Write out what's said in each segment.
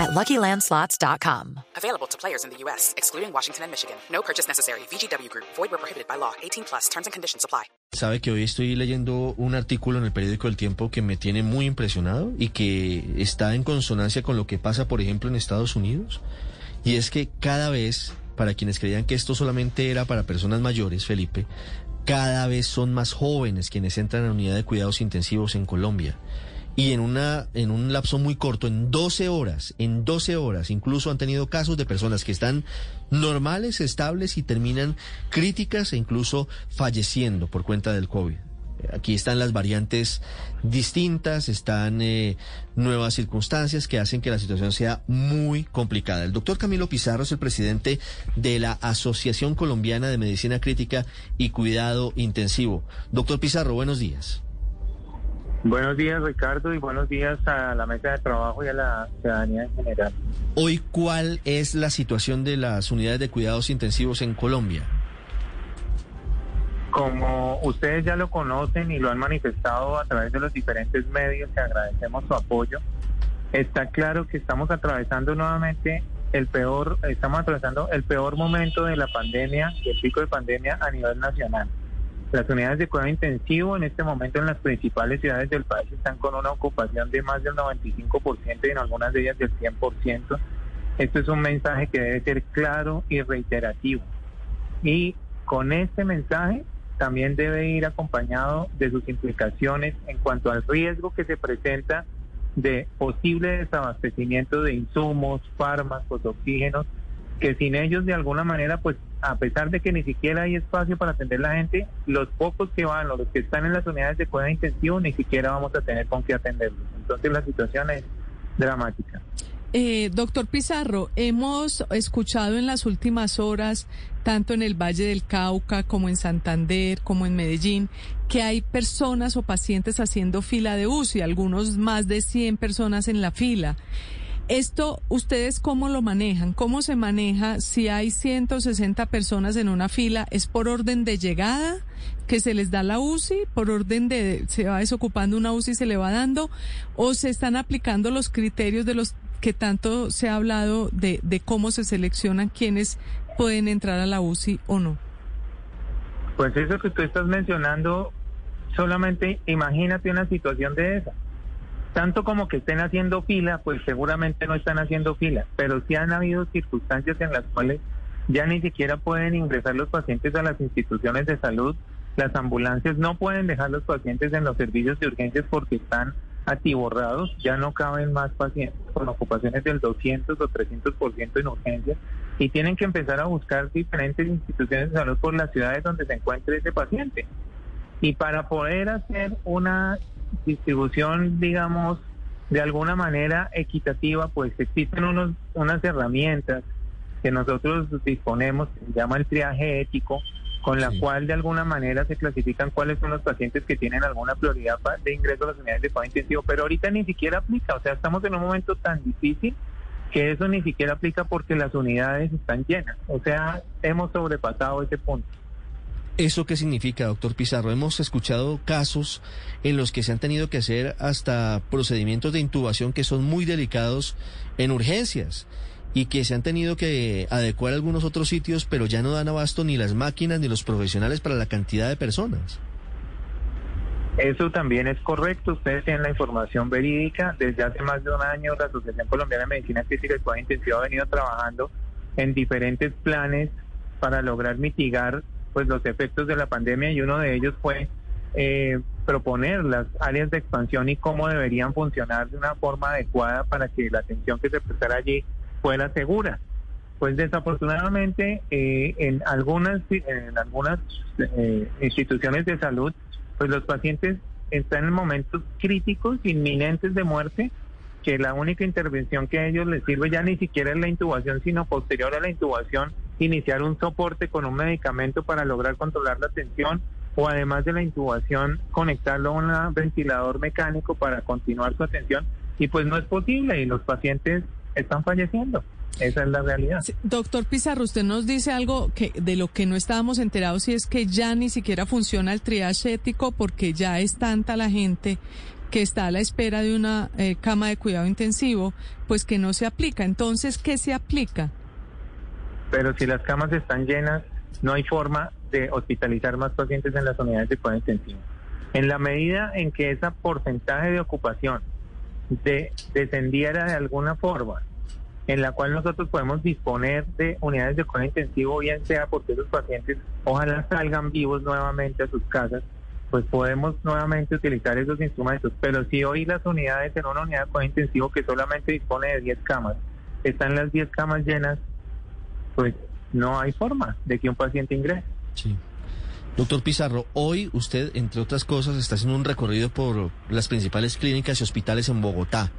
at LuckyLandSlots.com. Available to players in the U.S., excluding Washington and Michigan. No purchase necessary. VGW Group. Void where prohibited by law. 18 plus. Terms and conditions apply. Sabe que hoy estoy leyendo un artículo en el periódico El Tiempo que me tiene muy impresionado y que está en consonancia con lo que pasa, por ejemplo, en Estados Unidos. Y es que cada vez, para quienes creían que esto solamente era para personas mayores, Felipe, cada vez son más jóvenes quienes entran a la unidad de cuidados intensivos en Colombia. Y en, una, en un lapso muy corto, en 12 horas, en 12 horas, incluso han tenido casos de personas que están normales, estables y terminan críticas e incluso falleciendo por cuenta del COVID. Aquí están las variantes distintas, están eh, nuevas circunstancias que hacen que la situación sea muy complicada. El doctor Camilo Pizarro es el presidente de la Asociación Colombiana de Medicina Crítica y Cuidado Intensivo. Doctor Pizarro, buenos días. Buenos días, Ricardo, y buenos días a la mesa de trabajo y a la ciudadanía en general. Hoy, ¿cuál es la situación de las unidades de cuidados intensivos en Colombia? Como ustedes ya lo conocen y lo han manifestado a través de los diferentes medios, que agradecemos su apoyo, está claro que estamos atravesando nuevamente el peor, estamos atravesando el peor momento de la pandemia, el pico de pandemia a nivel nacional. Las unidades de cuidado intensivo en este momento en las principales ciudades del país están con una ocupación de más del 95% y en algunas de ellas del 100%. Esto es un mensaje que debe ser claro y reiterativo. Y con este mensaje también debe ir acompañado de sus implicaciones en cuanto al riesgo que se presenta de posible desabastecimiento de insumos, fármacos, oxígenos, que sin ellos de alguna manera, pues a pesar de que ni siquiera hay espacio para atender la gente, los pocos que van, los que están en las unidades de cuidado intensivo, ni siquiera vamos a tener con qué atenderlos. Entonces la situación es dramática. Eh, doctor Pizarro, hemos escuchado en las últimas horas, tanto en el Valle del Cauca como en Santander, como en Medellín, que hay personas o pacientes haciendo fila de UCI, algunos más de 100 personas en la fila. Esto, ¿ustedes cómo lo manejan? ¿Cómo se maneja si hay 160 personas en una fila? ¿Es por orden de llegada que se les da la UCI? ¿Por orden de se va desocupando una UCI y se le va dando? ¿O se están aplicando los criterios de los que tanto se ha hablado de, de cómo se seleccionan quienes pueden entrar a la UCI o no? Pues eso que tú estás mencionando, solamente imagínate una situación de esa tanto como que estén haciendo fila, pues seguramente no están haciendo fila, pero sí han habido circunstancias en las cuales ya ni siquiera pueden ingresar los pacientes a las instituciones de salud, las ambulancias no pueden dejar los pacientes en los servicios de urgencias porque están atiborrados, ya no caben más pacientes con ocupaciones del 200 o 300% en urgencias y tienen que empezar a buscar diferentes instituciones de salud por las ciudades donde se encuentre ese paciente. Y para poder hacer una distribución, digamos, de alguna manera equitativa, pues existen unos, unas herramientas que nosotros disponemos, que se llama el triaje ético, con la cual de alguna manera se clasifican cuáles son los pacientes que tienen alguna prioridad de ingreso a las unidades de cuidado intensivo, pero ahorita ni siquiera aplica, o sea, estamos en un momento tan difícil que eso ni siquiera aplica porque las unidades están llenas, o sea, hemos sobrepasado ese punto. ¿Eso qué significa, doctor Pizarro? Hemos escuchado casos en los que se han tenido que hacer hasta procedimientos de intubación que son muy delicados en urgencias y que se han tenido que adecuar a algunos otros sitios, pero ya no dan abasto ni las máquinas ni los profesionales para la cantidad de personas. Eso también es correcto. Ustedes tienen la información verídica. Desde hace más de un año, la Asociación Colombiana de Medicina Crítica y Cuidado Intensivo ha venido trabajando en diferentes planes para lograr mitigar pues los efectos de la pandemia y uno de ellos fue eh, proponer las áreas de expansión y cómo deberían funcionar de una forma adecuada para que la atención que se prestara allí fuera segura. Pues desafortunadamente eh, en algunas en algunas eh, instituciones de salud, pues los pacientes están en momentos críticos, inminentes de muerte, que la única intervención que a ellos les sirve ya ni siquiera es la intubación, sino posterior a la intubación, iniciar un soporte con un medicamento para lograr controlar la tensión o además de la intubación, conectarlo a un ventilador mecánico para continuar su atención. Y pues no es posible y los pacientes están falleciendo. Esa es la realidad. doctor Pizarro, usted nos dice algo que de lo que no estábamos enterados y es que ya ni siquiera funciona el triage ético porque ya es tanta la gente que está a la espera de una eh, cama de cuidado intensivo, pues que no se aplica. Entonces, ¿qué se aplica? Pero si las camas están llenas, no hay forma de hospitalizar más pacientes en las unidades de cuidado intensivo. En la medida en que ese porcentaje de ocupación de, descendiera de alguna forma, en la cual nosotros podemos disponer de unidades de cuidado intensivo, bien sea porque esos pacientes ojalá salgan vivos nuevamente a sus casas, pues podemos nuevamente utilizar esos instrumentos. Pero si hoy las unidades en una unidad de cuidado intensivo que solamente dispone de 10 camas, están las 10 camas llenas, pues no hay forma de que un paciente ingrese. Sí. Doctor Pizarro, hoy usted, entre otras cosas, está haciendo un recorrido por las principales clínicas y hospitales en Bogotá.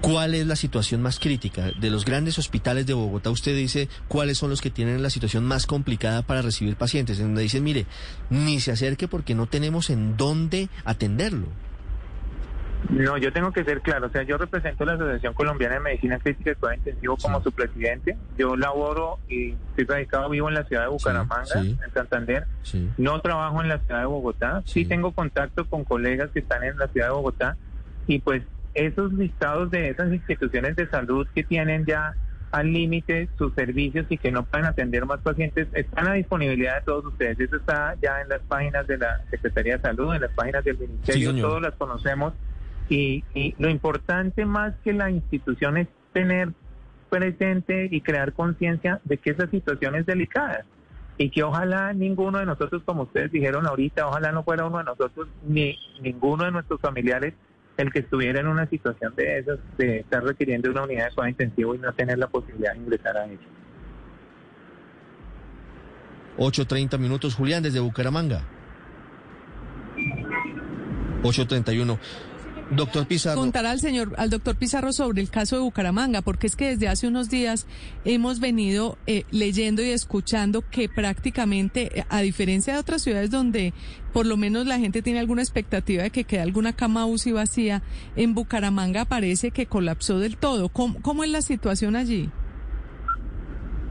¿Cuál es la situación más crítica? De los grandes hospitales de Bogotá, usted dice cuáles son los que tienen la situación más complicada para recibir pacientes, en donde dicen, mire, ni se acerque porque no tenemos en dónde atenderlo. No, yo tengo que ser claro, o sea, yo represento la Asociación Colombiana de Medicina Crítica y Cuidado Intensivo como su presidente. Yo laboro y estoy radicado vivo en la ciudad de Bucaramanga, en Santander. No trabajo en la ciudad de Bogotá. Sí. tengo contacto con colegas que están en la ciudad de Bogotá y pues esos listados de esas instituciones de salud que tienen ya al límite sus servicios y que no pueden atender más pacientes están a disponibilidad de todos ustedes. Eso está ya en las páginas de la Secretaría de Salud, en las páginas del Ministerio, todos las conocemos y, lo importante más que la institución es tener presente y crear conciencia de que esa situación es delicada y que ojalá ninguno de nosotros, como ustedes dijeron ahorita, ojalá no fuera uno de nosotros ni ninguno de nuestros familiares el que estuviera en una situación de esas, de estar requiriendo una unidad de cuidado intensivo y no tener la posibilidad de ingresar a ella. 8.30 minutos, Julián, desde Bucaramanga. 8.31. Doctor Pizarro. Contar al señor, al doctor Pizarro sobre el caso de Bucaramanga, porque es que desde hace unos días hemos venido eh, leyendo y escuchando que prácticamente, eh, a diferencia de otras ciudades donde por lo menos la gente tiene alguna expectativa de que quede alguna cama UCI vacía, en Bucaramanga parece que colapsó del todo. ¿Cómo, cómo es la situación allí?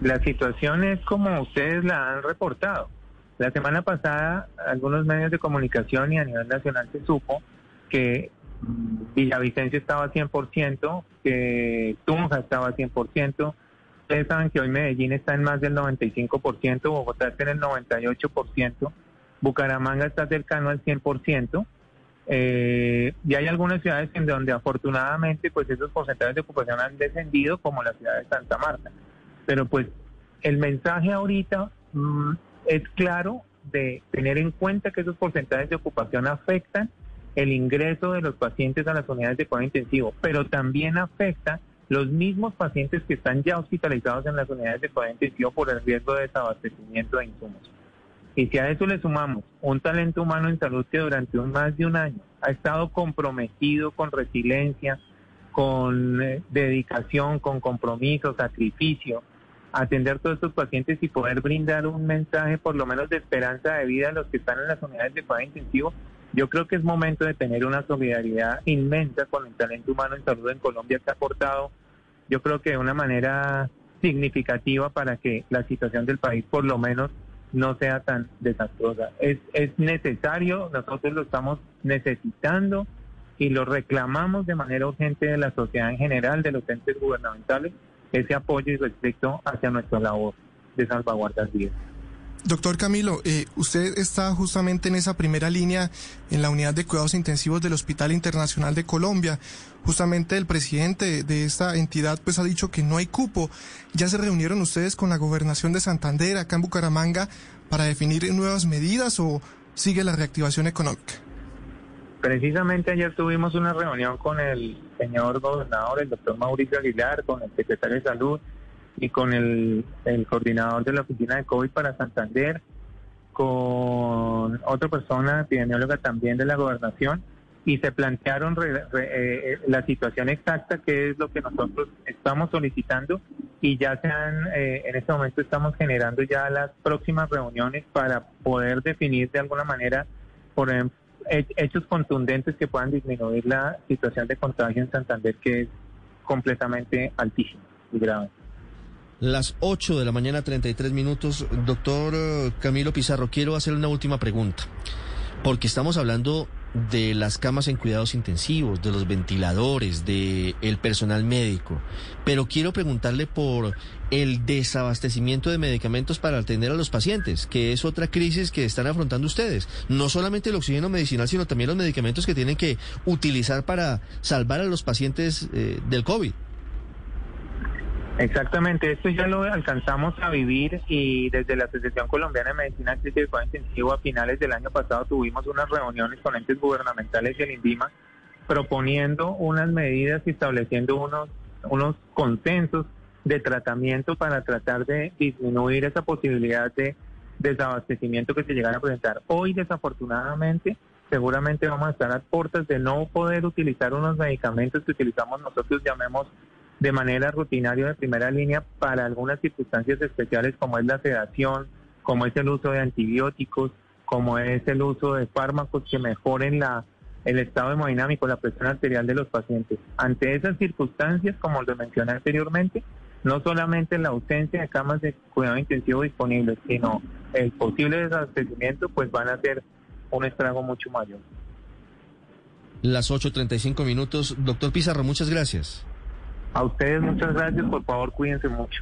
La situación es como ustedes la han reportado. La semana pasada, algunos medios de comunicación y a nivel nacional se supo que Villavicencio estaba 100%, que Tunja estaba 100%. Ustedes saben que hoy Medellín está en más del 95%, Bogotá está en el 98%, Bucaramanga está cercano al 100%. Eh, y hay algunas ciudades en donde afortunadamente pues esos porcentajes de ocupación han descendido como la ciudad de Santa Marta. Pero pues el mensaje ahorita mm, es claro de tener en cuenta que esos porcentajes de ocupación afectan el ingreso de los pacientes a las unidades de cuidado intensivo, pero también afecta los mismos pacientes que están ya hospitalizados en las unidades de cuidado intensivo por el riesgo de desabastecimiento de insumos. Y si a eso le sumamos un talento humano en salud que durante un, más de un año ha estado comprometido con resiliencia, con eh, dedicación, con compromiso, sacrificio, atender todos estos pacientes y poder brindar un mensaje por lo menos de esperanza de vida a los que están en las unidades de cuidado intensivo, yo creo que es momento de tener una solidaridad inmensa con el talento humano en salud en Colombia que ha aportado, yo creo que de una manera significativa para que la situación del país por lo menos no sea tan desastrosa. Es, es necesario, nosotros lo estamos necesitando y lo reclamamos de manera urgente de la sociedad en general, de los entes gubernamentales, ese apoyo y respeto hacia nuestra labor de salvaguardar vidas. Doctor Camilo, eh, usted está justamente en esa primera línea en la unidad de cuidados intensivos del Hospital Internacional de Colombia. Justamente el presidente de esta entidad pues ha dicho que no hay cupo. ¿Ya se reunieron ustedes con la gobernación de Santander acá en Bucaramanga para definir nuevas medidas o sigue la reactivación económica? Precisamente ayer tuvimos una reunión con el señor gobernador, el doctor Mauricio Aguilar, con el secretario de Salud y con el, coordinador de la oficina de COVID para Santander, con otra persona epidemióloga también de la gobernación, y se plantearon eh, la situación exacta, que es lo que nosotros estamos solicitando y ya se han, eh, en este momento estamos generando ya las próximas reuniones para poder definir de alguna manera, por ejemplo, hechos contundentes que puedan disminuir la situación de contagio en Santander, que es completamente altísima y grave. Las 8 de la mañana, 33 minutos. Doctor eh, Camilo Pizarro, quiero hacer una última pregunta, porque estamos hablando de las camas en cuidados intensivos, de los ventiladores, de el personal médico. Pero quiero preguntarle por el desabastecimiento de medicamentos para atender a los pacientes, que es otra crisis que están afrontando ustedes. No solamente el oxígeno medicinal, sino también los medicamentos que tienen que utilizar para salvar a los pacientes eh, del COVID. Exactamente, esto ya lo alcanzamos a vivir y desde la Asociación Colombiana de Medicina Crítica y Intensivo a finales del año pasado tuvimos unas reuniones con entes gubernamentales y el INVIMA proponiendo unas medidas y estableciendo unos, unos consensos de tratamiento para tratar de disminuir esa posibilidad de desabastecimiento que se llegara a presentar. Hoy, desafortunadamente, seguramente vamos a estar a puertas de no poder utilizar unos medicamentos que utilizamos nosotros, llamemos de manera rutinaria de primera línea para algunas circunstancias especiales como es la sedación, como es el uso de antibióticos, como es el uso de fármacos que mejoren la, el estado hemodinámico, la presión arterial de los pacientes. Ante esas circunstancias, como lo mencioné anteriormente, no solamente la ausencia de camas de cuidado intensivo disponibles, sino el posible desabastecimiento, pues van a ser un estrago mucho mayor. Las 8.35 minutos. Doctor Pizarro, muchas gracias. A ustedes muchas gracias, por favor cuídense mucho.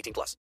18 plus.